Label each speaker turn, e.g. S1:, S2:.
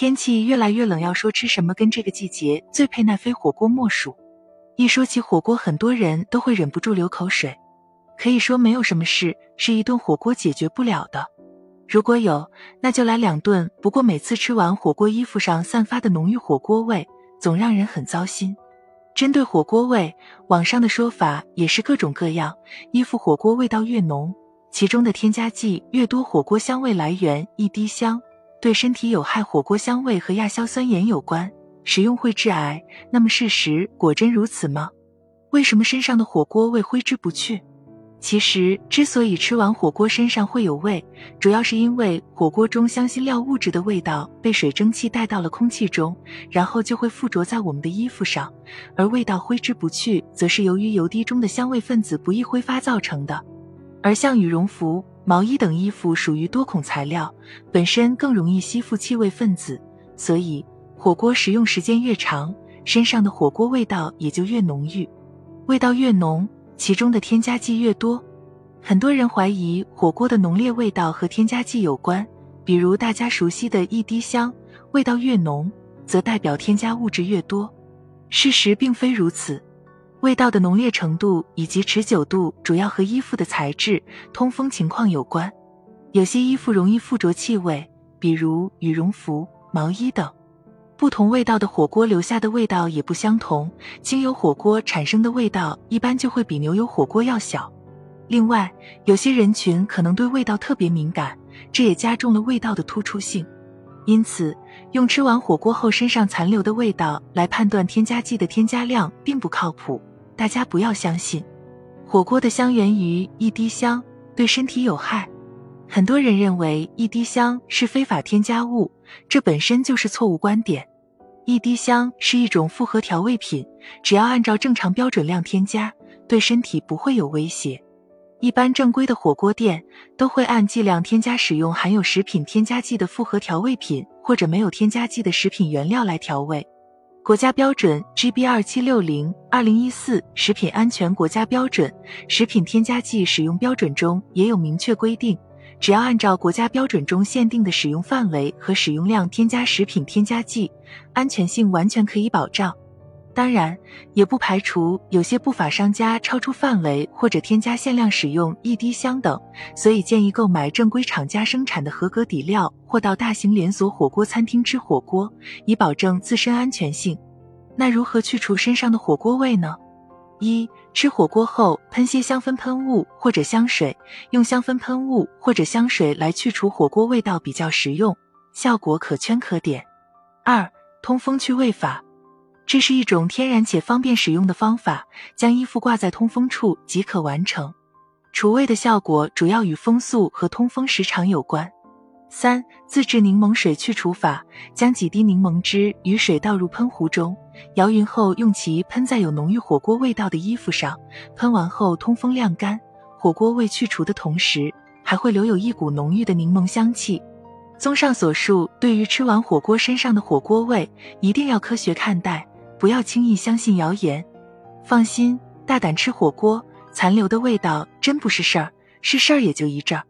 S1: 天气越来越冷，要说吃什么，跟这个季节最配奈飞火锅莫属。一说起火锅，很多人都会忍不住流口水。可以说，没有什么事是一顿火锅解决不了的。如果有，那就来两顿。不过每次吃完火锅，衣服上散发的浓郁火锅味，总让人很糟心。针对火锅味，网上的说法也是各种各样。衣服火锅味道越浓，其中的添加剂越多，火锅香味来源一滴香。对身体有害，火锅香味和亚硝酸盐有关，食用会致癌。那么事实果真如此吗？为什么身上的火锅味挥之不去？其实之所以吃完火锅身上会有味，主要是因为火锅中香辛料物质的味道被水蒸气带到了空气中，然后就会附着在我们的衣服上，而味道挥之不去，则是由于油滴中的香味分子不易挥发造成的。而像羽绒服。毛衣等衣服属于多孔材料，本身更容易吸附气味分子，所以火锅食用时间越长，身上的火锅味道也就越浓郁。味道越浓，其中的添加剂越多。很多人怀疑火锅的浓烈味道和添加剂有关，比如大家熟悉的一滴香，味道越浓，则代表添加物质越多。事实并非如此。味道的浓烈程度以及持久度主要和衣服的材质、通风情况有关。有些衣服容易附着气味，比如羽绒服、毛衣等。不同味道的火锅留下的味道也不相同。精油火锅产生的味道一般就会比牛油火锅要小。另外，有些人群可能对味道特别敏感，这也加重了味道的突出性。因此，用吃完火锅后身上残留的味道来判断添加剂的添加量并不靠谱。大家不要相信，火锅的香源于一滴香，对身体有害。很多人认为一滴香是非法添加物，这本身就是错误观点。一滴香是一种复合调味品，只要按照正常标准量添加，对身体不会有威胁。一般正规的火锅店都会按剂量添加使用含有食品添加剂的复合调味品，或者没有添加剂的食品原料来调味。国家标准 GB 二七六零二零一四食品安全国家标准食品添加剂使用标准中也有明确规定，只要按照国家标准中限定的使用范围和使用量添加食品添加剂，安全性完全可以保障。当然，也不排除有些不法商家超出范围或者添加限量使用一滴香等，所以建议购买正规厂家生产的合格底料，或到大型连锁火锅餐厅吃火锅，以保证自身安全性。那如何去除身上的火锅味呢？一、吃火锅后喷些香氛喷雾或者香水，用香氛喷雾或者香水来去除火锅味道比较实用，效果可圈可点。二、通风去味法。这是一种天然且方便使用的方法，将衣服挂在通风处即可完成。除味的效果主要与风速和通风时长有关。三、自制柠檬水去除法：将几滴柠檬汁与水倒入喷壶中，摇匀后用其喷在有浓郁火锅味道的衣服上。喷完后通风晾干，火锅味去除的同时，还会留有一股浓郁的柠檬香气。综上所述，对于吃完火锅身上的火锅味，一定要科学看待。不要轻易相信谣言，放心，大胆吃火锅，残留的味道真不是事儿，是事儿也就一阵儿。